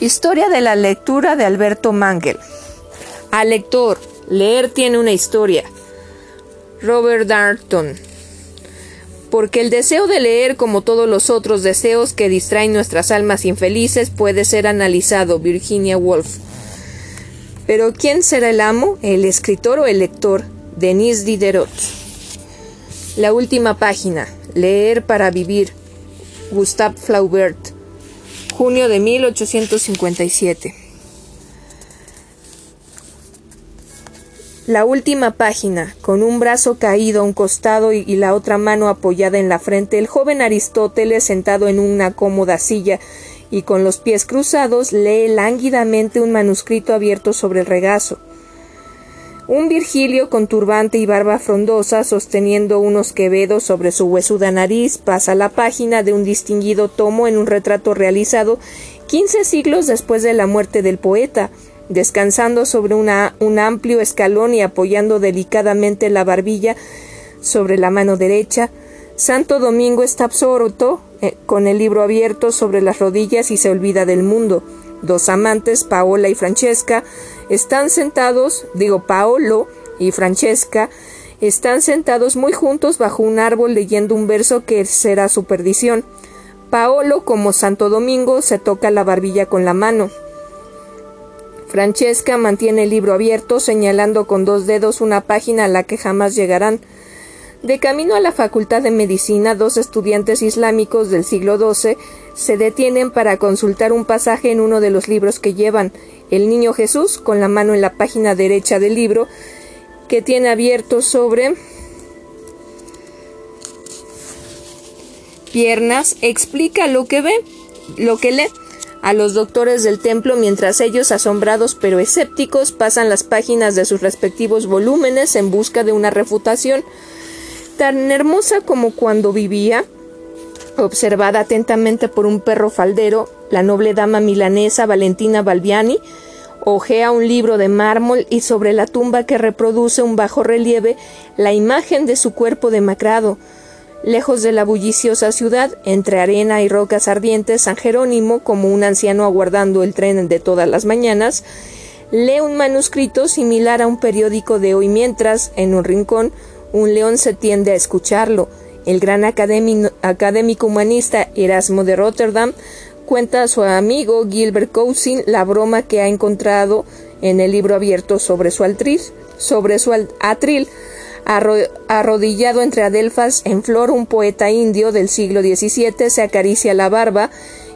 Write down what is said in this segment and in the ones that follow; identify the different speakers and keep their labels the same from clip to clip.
Speaker 1: Historia de la lectura de Alberto Mangel. Al lector, leer tiene una historia. Robert Darnton. Porque el deseo de leer, como todos los otros deseos que distraen nuestras almas infelices, puede ser analizado. Virginia Woolf. Pero ¿quién será el amo? ¿El escritor o el lector? Denis Diderot. La última página. Leer para vivir. Gustave Flaubert junio de 1857. La última página, con un brazo caído a un costado y la otra mano apoyada en la frente, el joven Aristóteles, sentado en una cómoda silla y con los pies cruzados, lee lánguidamente un manuscrito abierto sobre el regazo. Un Virgilio con turbante y barba frondosa, sosteniendo unos quevedos sobre su huesuda nariz, pasa la página de un distinguido tomo en un retrato realizado quince siglos después de la muerte del poeta, descansando sobre una, un amplio escalón y apoyando delicadamente la barbilla sobre la mano derecha. Santo Domingo está absorto, eh, con el libro abierto sobre las rodillas y se olvida del mundo. Dos amantes, Paola y Francesca, están sentados, digo Paolo y Francesca, están sentados muy juntos bajo un árbol leyendo un verso que será su perdición. Paolo, como Santo Domingo, se toca la barbilla con la mano. Francesca mantiene el libro abierto, señalando con dos dedos una página a la que jamás llegarán. De camino a la Facultad de Medicina, dos estudiantes islámicos del siglo XII se detienen para consultar un pasaje en uno de los libros que llevan. El niño Jesús, con la mano en la página derecha del libro, que tiene abierto sobre piernas, explica lo que ve, lo que lee a los doctores del templo mientras ellos, asombrados pero escépticos, pasan las páginas de sus respectivos volúmenes en busca de una refutación tan hermosa como cuando vivía, observada atentamente por un perro faldero, la noble dama milanesa Valentina Balbiani, ojea un libro de mármol y sobre la tumba que reproduce un bajo relieve la imagen de su cuerpo demacrado. Lejos de la bulliciosa ciudad, entre arena y rocas ardientes, San Jerónimo, como un anciano aguardando el tren de todas las mañanas, lee un manuscrito similar a un periódico de hoy mientras, en un rincón, un león se tiende a escucharlo. El gran académico humanista Erasmo de Rotterdam cuenta a su amigo Gilbert Cousin la broma que ha encontrado en el libro abierto sobre su atril, sobre su atril. arrodillado entre adelfas en flor, un poeta indio del siglo XVII se acaricia la barba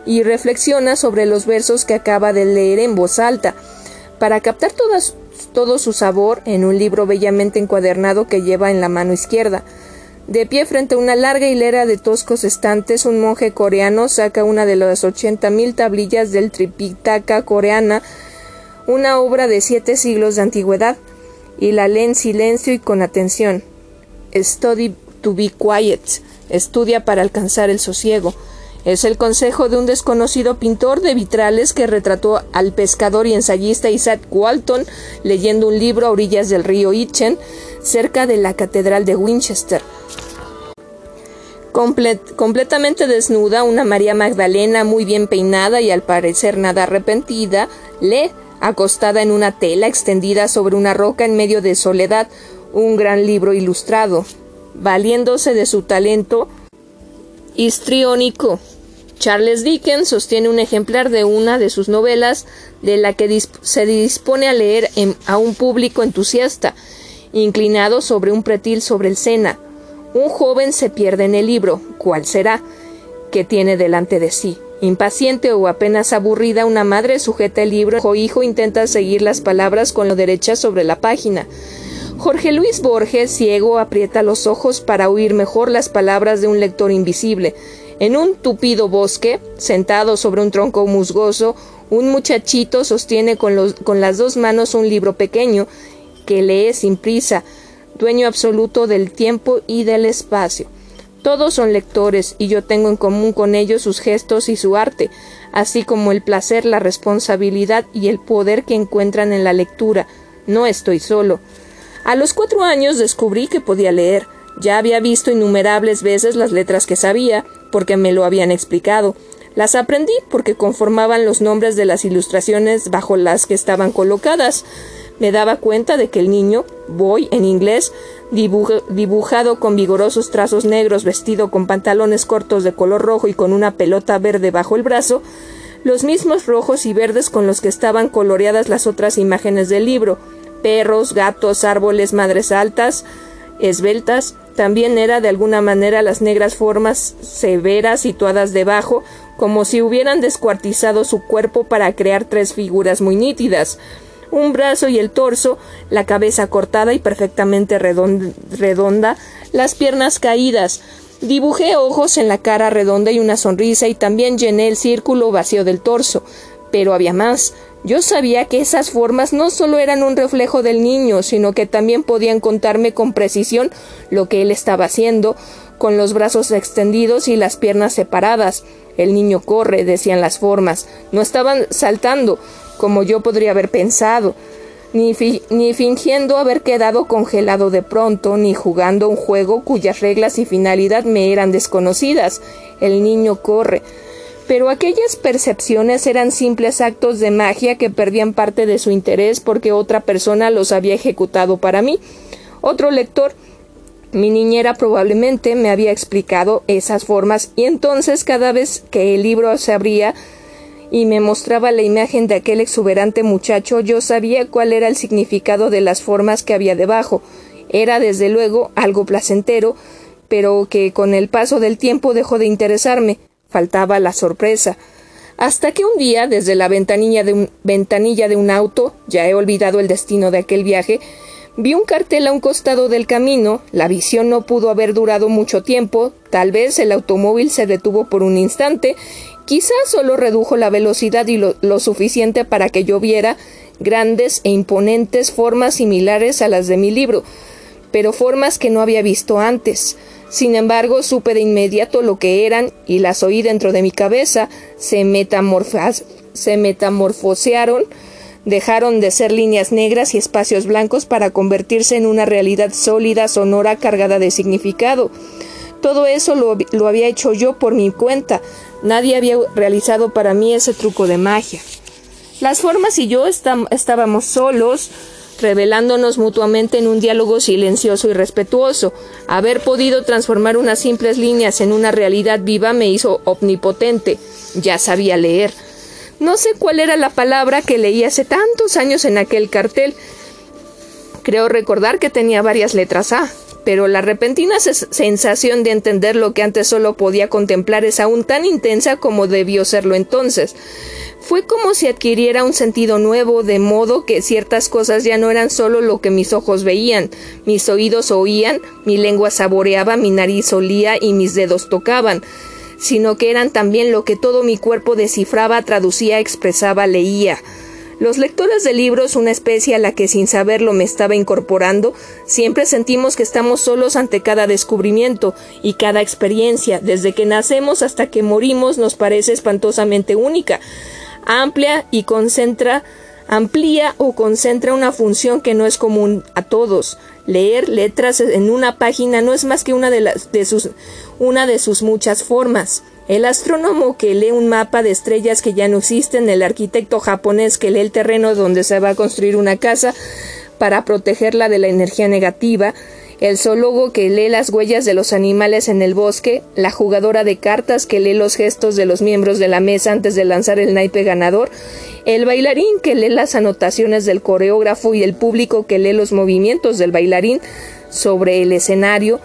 Speaker 1: y reflexiona sobre los versos que acaba de leer en voz alta. Para captar todas todo su sabor en un libro bellamente encuadernado que lleva en la mano izquierda. De pie frente a una larga hilera de toscos estantes, un monje coreano saca una de las ochenta mil tablillas del Tripitaka coreana, una obra de siete siglos de antigüedad, y la lee en silencio y con atención. Study to be quiet. Estudia para alcanzar el sosiego. Es el consejo de un desconocido pintor de vitrales que retrató al pescador y ensayista Isaac Walton leyendo un libro a orillas del río Itchen, cerca de la Catedral de Winchester. completamente desnuda, una María Magdalena muy bien peinada y al parecer nada arrepentida, lee, acostada en una tela extendida sobre una roca en medio de soledad, un gran libro ilustrado. Valiéndose de su talento histriónico, Charles Dickens sostiene un ejemplar de una de sus novelas de la que se dispone a leer a un público entusiasta, inclinado sobre un pretil sobre el Sena. Un joven se pierde en el libro, ¿cuál será? que tiene delante de sí. Impaciente o apenas aburrida, una madre sujeta el libro, o hijo intenta seguir las palabras con la derecha sobre la página. Jorge Luis Borges, ciego, aprieta los ojos para oír mejor las palabras de un lector invisible. En un tupido bosque, sentado sobre un tronco musgoso, un muchachito sostiene con, las dos manos un libro pequeño que lee sin prisa, dueño absoluto del tiempo y del espacio. Todos son lectores y yo tengo en común con ellos sus gestos y su arte, así como el placer, la responsabilidad y el poder que encuentran en la lectura. No estoy solo. A los cuatro años descubrí que podía leer. Ya había visto innumerables veces las letras que sabía, porque me lo habían explicado. Las aprendí porque conformaban los nombres de las ilustraciones bajo las que estaban colocadas. Me daba cuenta de que el niño, boy en inglés, dibujado con vigorosos trazos negros, vestido con pantalones cortos de color rojo y con una pelota verde bajo el brazo, los mismos rojos y verdes con los que estaban coloreadas las otras imágenes del libro, perros, gatos, árboles, madres altas, esbeltas, también era de alguna manera las negras formas severas situadas debajo, como si hubieran descuartizado su cuerpo para crear tres figuras muy nítidas un brazo y el torso, la cabeza cortada y perfectamente redonda, las piernas caídas. Dibujé ojos en la cara redonda y una sonrisa y también llené el círculo vacío del torso. Pero había más. Yo sabía que esas formas no solo eran un reflejo del niño, sino que también podían contarme con precisión lo que él estaba haciendo, con los brazos extendidos y las piernas separadas. El niño corre, decían las formas. No estaban saltando, como yo podría haber pensado, ni, ni, fingiendo haber quedado congelado de pronto, ni jugando un juego cuyas reglas y finalidad me eran desconocidas. El niño corre. Pero aquellas percepciones eran simples actos de magia que perdían parte de su interés porque otra persona los había ejecutado para mí. Otro lector, mi niñera probablemente me había explicado esas formas y entonces cada vez que el libro se abría y me mostraba la imagen de aquel exuberante muchacho, yo sabía cuál era el significado de las formas que había debajo. Era, desde luego, algo placentero, pero que con el paso del tiempo dejó de interesarme. Faltaba la sorpresa. Hasta que un día, desde la ventanilla de un, ventanilla de un auto, ya he olvidado el destino de aquel viaje, Vi un cartel a un costado del camino, la visión no pudo haber durado mucho tiempo, tal vez el automóvil se detuvo por un instante Quizás solo redujo la velocidad y lo, suficiente para que yo viera grandes e imponentes formas similares a las de mi libro, pero formas que no había visto antes. Sin embargo, supe de inmediato lo que eran y las oí dentro de mi cabeza, se, se metamorfosearon, dejaron de ser líneas negras y espacios blancos para convertirse en una realidad sólida, sonora, cargada de significado. Todo eso lo había hecho yo por mi cuenta, Nadie había realizado para mí ese truco de magia. Las formas y yo estábamos solos, revelándonos mutuamente en un diálogo silencioso y respetuoso. Haber podido transformar unas simples líneas en una realidad viva me hizo omnipotente. Ya sabía leer. No sé cuál era la palabra que leí hace tantos años en aquel cartel. Creo recordar que tenía varias letras A pero la repentina sensación de entender lo que antes solo podía contemplar es aún tan intensa como debió serlo entonces. Fue como si adquiriera un sentido nuevo, de modo que ciertas cosas ya no eran solo lo que mis ojos veían, mis oídos oían, mi lengua saboreaba, mi nariz olía y mis dedos tocaban, sino que eran también lo que todo mi cuerpo descifraba, traducía, expresaba, leía. Los lectores de libros, una especie a la que sin saberlo me estaba incorporando, siempre sentimos que estamos solos ante cada descubrimiento y cada experiencia, desde que nacemos hasta que morimos nos parece espantosamente única, amplia y concentra amplía o concentra una función que no es común a todos. Leer letras en una página no es más que una de, las, de sus, una de sus muchas formas. El astrónomo que lee un mapa de estrellas que ya no existen, el arquitecto japonés que lee el terreno donde se va a construir una casa para protegerla de la energía negativa, el zoólogo que lee las huellas de los animales en el bosque, la jugadora de cartas que lee los gestos de los miembros de la mesa antes de lanzar el naipe ganador, el bailarín que lee las anotaciones del coreógrafo y el público que lee los movimientos del bailarín sobre el escenario,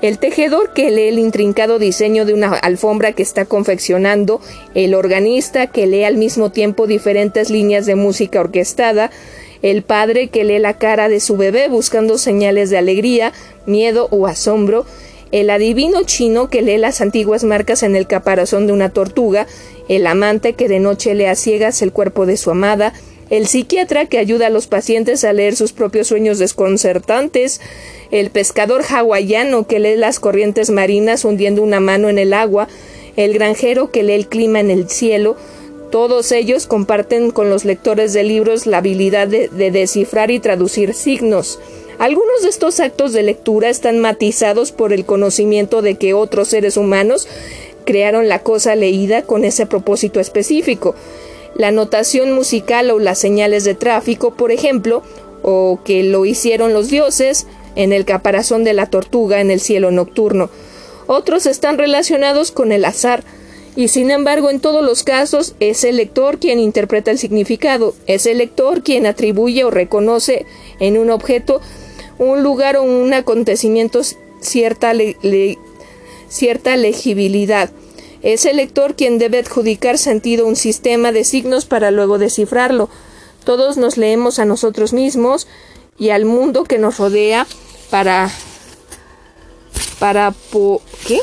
Speaker 1: el tejedor que lee el intrincado diseño de una alfombra que está confeccionando, el organista que lee al mismo tiempo diferentes líneas de música orquestada, el padre que lee la cara de su bebé buscando señales de alegría, miedo o asombro, el adivino chino que lee las antiguas marcas en el caparazón de una tortuga, el amante que de noche lee a ciegas el cuerpo de su amada, el psiquiatra que ayuda a los pacientes a leer sus propios sueños desconcertantes, el pescador hawaiano que lee las corrientes marinas hundiendo una mano en el agua, el granjero que lee el clima en el cielo, todos ellos comparten con los lectores de libros la habilidad de, de, descifrar y traducir signos. Algunos de estos actos de lectura están matizados por el conocimiento de que otros seres humanos crearon la cosa leída con ese propósito específico. La notación musical o las señales de tráfico, por ejemplo, o que lo hicieron los dioses en el caparazón de la tortuga en el cielo nocturno. Otros están relacionados con el azar, y sin embargo en todos los casos es el lector quien interpreta el significado, es el lector quien atribuye o reconoce en un objeto, un lugar o un acontecimiento cierta, cierta legibilidad. Es el lector quien debe adjudicar sentido a un sistema de signos para luego descifrarlo. Todos nos leemos a nosotros mismos y al mundo que nos rodea para para ¿qué?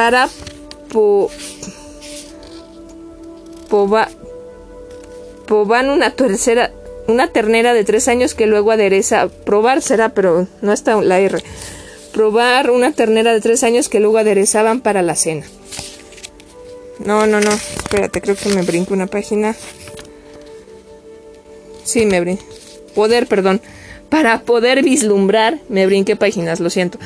Speaker 1: Para po, poban una tercera una ternera de tres años que luego adereza probar será pero no está la R probar una ternera de tres años que luego aderezaban para la cena no, no, no. Espérate, creo que me brinco una página. Sí, me brinco. Poder, perdón. Para poder vislumbrar, me brinqué páginas, lo siento.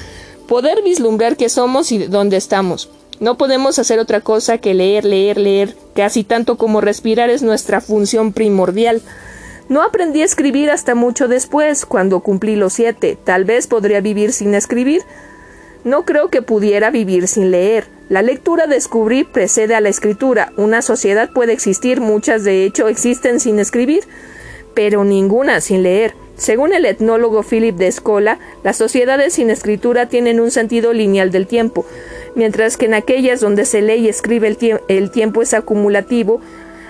Speaker 1: Poder vislumbrar qué somos y dónde estamos. No podemos hacer otra cosa que leer, leer, leer. Casi tanto como respirar es nuestra función primordial. No aprendí a escribir hasta mucho después, cuando cumplí los siete. Tal vez podría vivir sin escribir. No creo que pudiera vivir sin leer. La lectura descubrí precede a la escritura. Una sociedad puede existir, muchas de hecho existen sin escribir, pero ninguna sin leer. Según el etnólogo Philip de Escola, las sociedades sin escritura tienen un sentido lineal del tiempo, mientras que en aquellas donde se lee y escribe el, tiempo es acumulativo,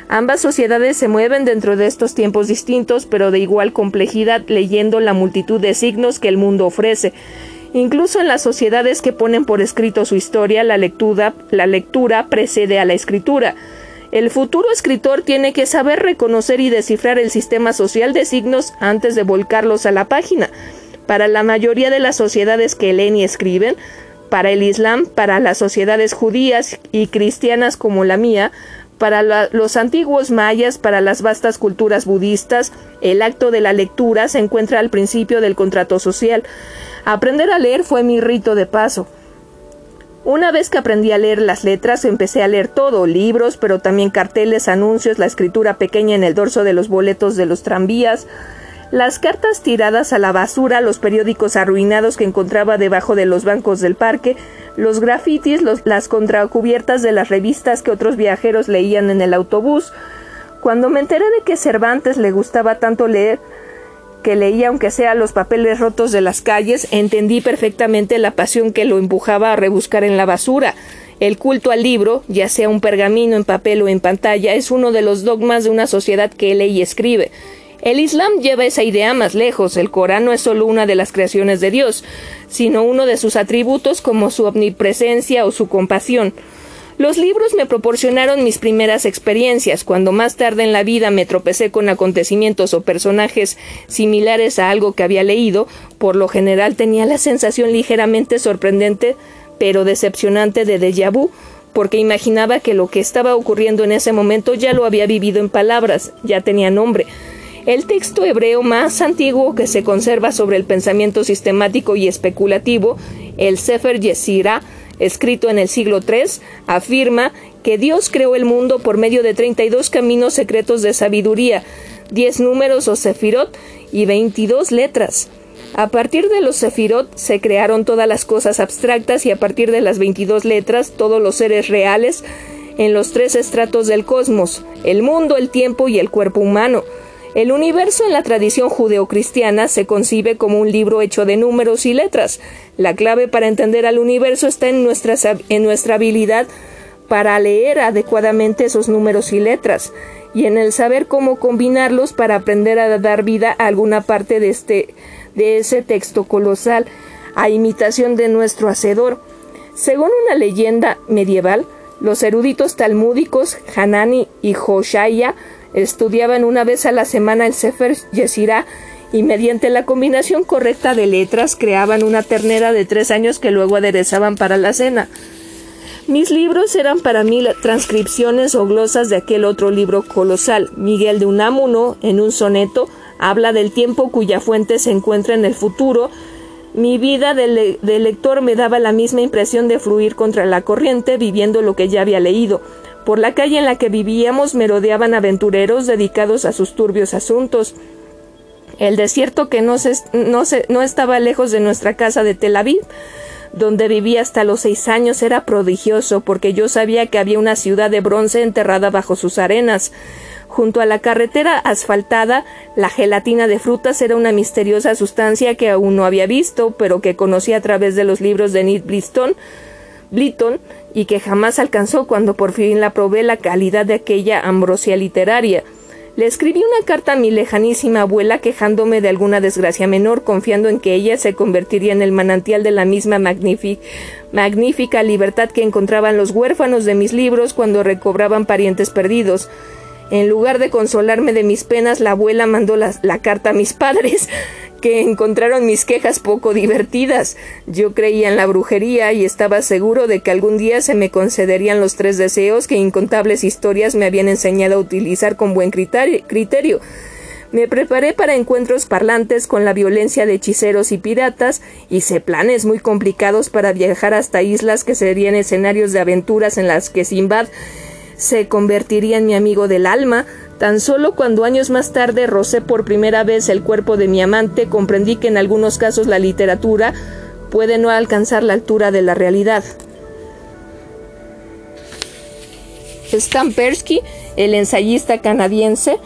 Speaker 1: Ambas sociedades se mueven dentro de estos tiempos distintos, pero de igual complejidad, leyendo la multitud de signos que el mundo ofrece. Incluso en las sociedades que ponen por escrito su historia, la lectura precede a la escritura. El futuro escritor tiene que saber reconocer y descifrar el sistema social de signos antes de volcarlos a la página. Para la mayoría de las sociedades que leen y escriben, para el Islam, para las sociedades judías y cristianas como la mía, para los antiguos mayas, para las vastas culturas budistas, el acto de la lectura se encuentra al principio del contrato social. Aprender a leer fue mi rito de paso. Una vez que aprendí a leer las letras, empecé a leer todo, libros, pero también carteles, anuncios, la escritura pequeña en el dorso de los boletos de los tranvías, las cartas tiradas a la basura, los periódicos arruinados que encontraba debajo de los bancos del parque, los grafitis, las contracubiertas de las revistas que otros viajeros leían en el autobús. Cuando me enteré de que Cervantes le gustaba tanto leer, que leía aunque sea los papeles rotos de las calles, entendí perfectamente la pasión que lo empujaba a rebuscar en la basura. El culto al libro, ya sea un pergamino en papel o en pantalla, es uno de los dogmas de una sociedad que lee y escribe. El Islam lleva esa idea más lejos. El Corán no es solo una de las creaciones de Dios, sino uno de sus atributos como su omnipresencia o su compasión. Los libros me proporcionaron mis primeras experiencias. Cuando más tarde en la vida me tropecé con acontecimientos o personajes similares a algo que había leído, por lo general tenía la sensación ligeramente sorprendente pero decepcionante de déjà vu, porque imaginaba que lo que estaba ocurriendo en ese momento ya lo había vivido en palabras, ya tenía nombre. El texto hebreo más antiguo que se conserva sobre el pensamiento sistemático y especulativo, el Sefer Yesira, escrito en el siglo III, afirma que Dios creó el mundo por medio de 32 caminos secretos de sabiduría, 10 números o sefirot y 22 letras. A partir de los sefirot se crearon todas las cosas abstractas y a partir de las 22 letras todos los seres reales en los tres estratos del cosmos, el mundo, el tiempo y el cuerpo humano. El universo en la tradición judeocristiana se concibe como un libro hecho de números y letras. La clave para entender al universo está en nuestra, en nuestra habilidad para leer adecuadamente esos números y letras y en el saber cómo combinarlos para aprender a dar vida a alguna parte de este de ese texto colosal a imitación de nuestro hacedor. Según una leyenda medieval, los eruditos talmúdicos Hanani y Hoshaya Estudiaban una vez a la semana el Sefer Yesirá y mediante la combinación correcta de letras creaban una ternera de tres años que luego aderezaban para la cena. Mis libros eran para mí transcripciones o glosas de aquel otro libro colosal. Miguel de Unamuno, en un soneto, habla del tiempo cuya fuente se encuentra en el futuro, Mi vida de, lector me daba la misma impresión de fluir contra la corriente, viviendo lo que ya había leído. Por la calle en la que vivíamos merodeaban aventureros dedicados a sus turbios asuntos. El desierto que no, no, no estaba lejos de nuestra casa de Tel Aviv, donde vivía hasta los seis años, era prodigioso, porque yo sabía que había una ciudad de bronce enterrada bajo sus arenas. Junto a la carretera asfaltada, la gelatina de frutas era una misteriosa sustancia que aún no había visto, pero que conocí a través de los libros de Nick Bliston, Y que jamás alcanzó cuando por fin la probé la calidad de aquella ambrosia literaria. Le escribí una carta a mi lejanísima abuela quejándome de alguna desgracia menor, confiando en que ella se convertiría en el manantial de la misma magnífica libertad que encontraban los huérfanos de mis libros cuando recobraban parientes perdidos. En lugar de consolarme de mis penas, la abuela mandó la, carta a mis padres, que encontraron mis quejas poco divertidas. Yo creía en la brujería y estaba seguro de que algún día se me concederían los tres deseos que incontables historias me habían enseñado a utilizar con buen criterio. Me preparé para encuentros parlantes con la violencia de hechiceros y piratas, hice planes muy complicados para viajar hasta islas que serían escenarios de aventuras en las que Simbad se convertiría en mi amigo del alma. Tan solo cuando años más tarde rocé por primera vez el cuerpo de mi amante, comprendí que en algunos casos la literatura puede no alcanzar la altura de la realidad. Stan Persky, el ensayista canadiense,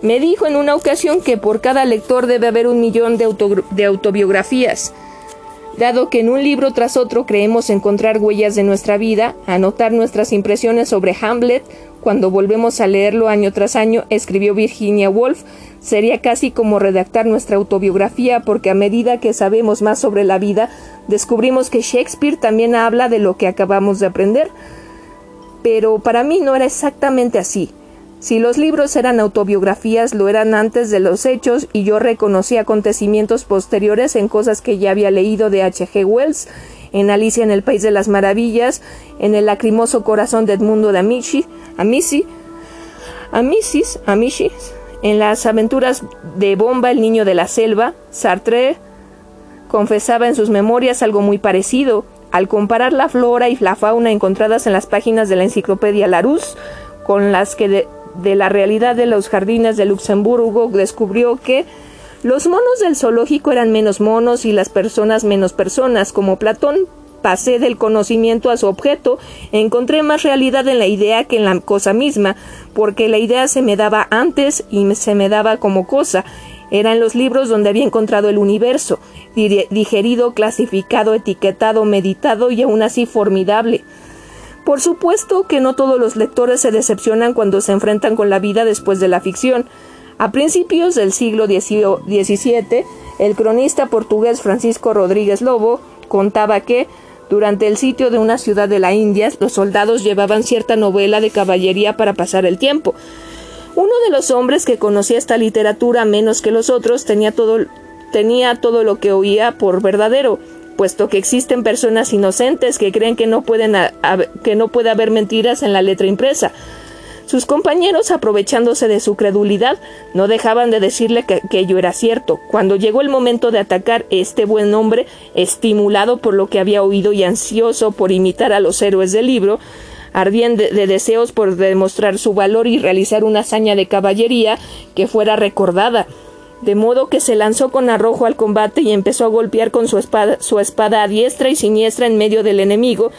Speaker 1: me dijo en una ocasión que por cada lector debe haber un millón de autobiografías. Dado que en un libro tras otro creemos encontrar huellas de nuestra vida, anotar nuestras impresiones sobre Hamlet, cuando volvemos a leerlo año tras año, escribió Virginia Woolf, sería casi como redactar nuestra autobiografía porque a medida que sabemos más sobre la vida, descubrimos que Shakespeare también habla de lo que acabamos de aprender. Pero para mí no era exactamente así. Si los libros eran autobiografías, lo eran antes de los hechos y yo reconocí acontecimientos posteriores en cosas que ya había leído de H. G. Wells, en Alicia en el País de las Maravillas, en El lacrimoso corazón de Edmundo de Amici, Amici, Amicis, Amicis, en las aventuras de Bomba, el niño de la selva, Sartre confesaba en sus memorias algo muy parecido. Al comparar la flora y la fauna encontradas en las páginas de la enciclopedia Larousse con las que de la realidad de los jardines de Luxemburgo descubrió que los monos del zoológico eran menos monos y las personas menos personas, como Platón. Pasé del conocimiento a su objeto, encontré más realidad en la idea que en la cosa misma, porque la idea se me daba antes y se me daba como cosa. Eran los libros donde había encontrado el universo, digerido, clasificado, etiquetado, meditado y aún así formidable. Por supuesto que no todos los lectores se decepcionan cuando se enfrentan con la vida después de la ficción. A principios del siglo XVII, el cronista portugués Francisco Rodríguez Lobo contaba que, durante el sitio de una ciudad de la India, los soldados llevaban cierta novela de caballería para pasar el tiempo. Uno de los hombres que conocía esta literatura menos que los otros tenía todo, tenía todo lo que oía por verdadero, puesto que existen personas inocentes que creen que no, pueden que no puede haber mentiras en la letra impresa. Sus compañeros, aprovechándose de su credulidad, no dejaban de decirle que, ello era cierto. Cuando llegó el momento de atacar, este buen hombre, estimulado por lo que había oído y ansioso por imitar a los héroes del libro, ardían de, deseos por demostrar su valor y realizar una hazaña de caballería que fuera recordada de modo que se lanzó con arrojo al combate y empezó a golpear con su espada, su espada a diestra y siniestra en medio del enemigo.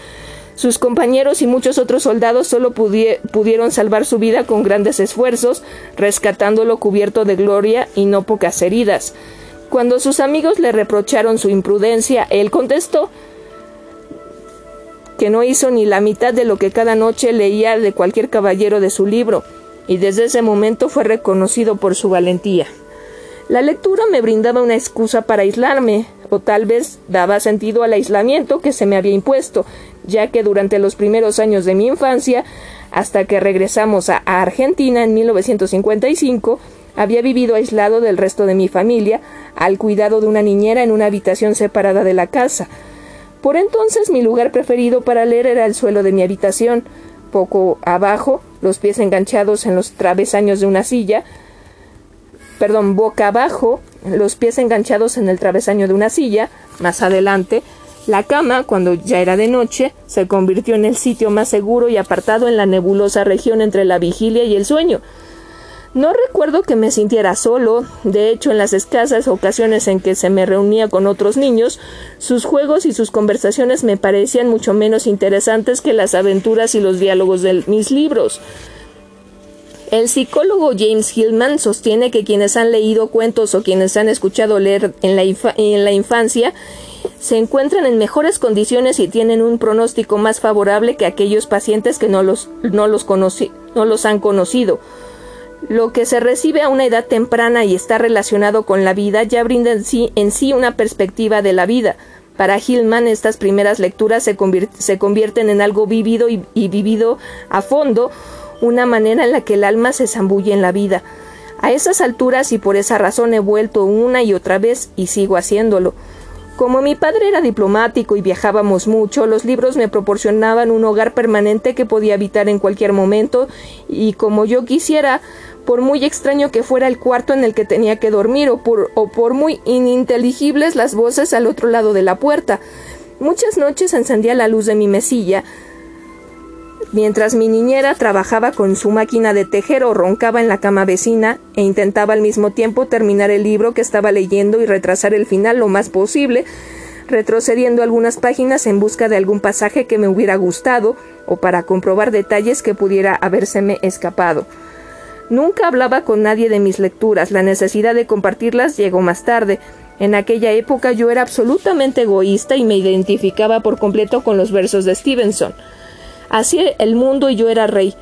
Speaker 1: Sus compañeros y muchos otros soldados solo pudieron salvar su vida con grandes esfuerzos, rescatándolo cubierto de gloria y no pocas heridas. Cuando sus amigos le reprocharon su imprudencia, él contestó que no hizo ni la mitad de lo que cada noche leía de cualquier caballero de su libro, y desde ese momento fue reconocido por su valentía. La lectura me brindaba una excusa para aislarme, o tal vez daba sentido al aislamiento que se me había impuesto, ya que durante los primeros años de mi infancia, hasta que regresamos a Argentina en 1955, había vivido aislado del resto de mi familia, al cuidado de una niñera en una habitación separada de la casa. Por entonces mi lugar preferido para leer era el suelo de mi habitación, poco abajo, los pies enganchados en los travesaños de una silla, perdón, boca abajo, los pies enganchados en el travesaño de una silla, Más adelante, la cama, cuando ya era de noche, se convirtió en el sitio más seguro y apartado en la nebulosa región entre la vigilia y el sueño. No recuerdo que me sintiera solo, de hecho en las escasas ocasiones en que se me reunía con otros niños, sus juegos y sus conversaciones me parecían mucho menos interesantes que las aventuras y los diálogos de mis libros. El psicólogo James Hillman sostiene que quienes han leído cuentos o quienes han escuchado leer en la, en la infancia se encuentran en mejores condiciones y tienen un pronóstico más favorable que aquellos pacientes que no los, no los, no los han conocido. Lo que se recibe a una edad temprana y está relacionado con la vida ya brinda en sí, en sí una perspectiva de la vida. Para Hillman estas primeras lecturas se, se convierten en algo vivido y, y vivido a fondo, una manera en la que el alma se zambulle en la vida. A esas alturas y por esa razón he vuelto una y otra vez y sigo haciéndolo. Como mi padre era diplomático y viajábamos mucho, los libros me proporcionaban un hogar permanente que podía habitar en cualquier momento y como yo quisiera, por muy extraño que fuera el cuarto en el que tenía que dormir o por, o por muy ininteligibles las voces al otro lado de la puerta. Muchas noches encendía la luz de mi mesilla, mientras mi niñera trabajaba con su máquina de tejer o roncaba en la cama vecina e intentaba al mismo tiempo terminar el libro que estaba leyendo y retrasar el final lo más posible, retrocediendo algunas páginas en busca de algún pasaje que me hubiera gustado o para comprobar detalles que pudiera habérseme escapado. Nunca hablaba con nadie de mis lecturas, la necesidad de compartirlas llegó más tarde. En aquella época yo era absolutamente egoísta y me identificaba por completo con los versos de Stevenson. Así el mundo y yo era rey.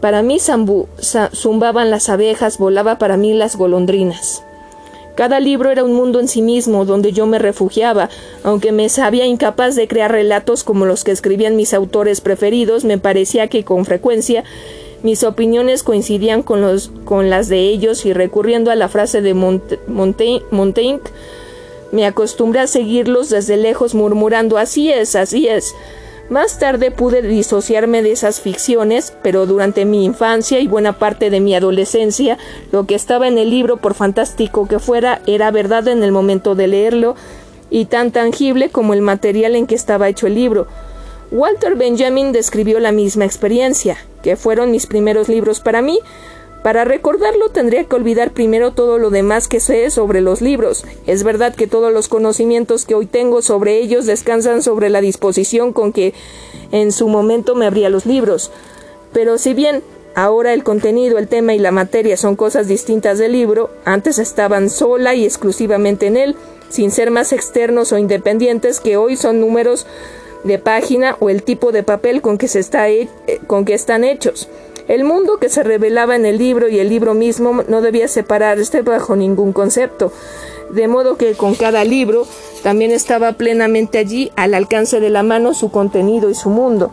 Speaker 1: Para mí zumbaban las abejas, volaba para mí las golondrinas. Cada libro era un mundo en sí mismo, donde yo me refugiaba, aunque me sabía incapaz de crear relatos como los que escribían mis autores preferidos, me parecía que con frecuencia mis opiniones coincidían con, los, con las de ellos y recurriendo a la frase de Montaigne, me acostumbré a seguirlos desde lejos murmurando así es, así es. Más tarde pude disociarme de esas ficciones, pero durante mi infancia y buena parte de mi adolescencia, lo que estaba en el libro, por fantástico que fuera, era verdad en el momento de leerlo, y tan tangible como el material en que estaba hecho el libro. Walter Benjamin describió la misma experiencia, que fueron mis primeros libros para mí. Para recordarlo tendría que olvidar primero todo lo demás que sé sobre los libros. Es verdad que todos los conocimientos que hoy tengo sobre ellos descansan sobre la disposición con que en su momento me abría los libros. Pero si bien ahora el contenido, el tema y la materia son cosas distintas del libro, antes estaban sola y exclusivamente en él, sin ser más externos o independientes que hoy son números de página o el tipo de papel con que, se está eh, con que están hechos. El mundo que se revelaba en el libro y el libro mismo no debía separarse bajo ningún concepto, de modo que con cada libro también estaba plenamente allí al alcance de la mano su contenido y su mundo.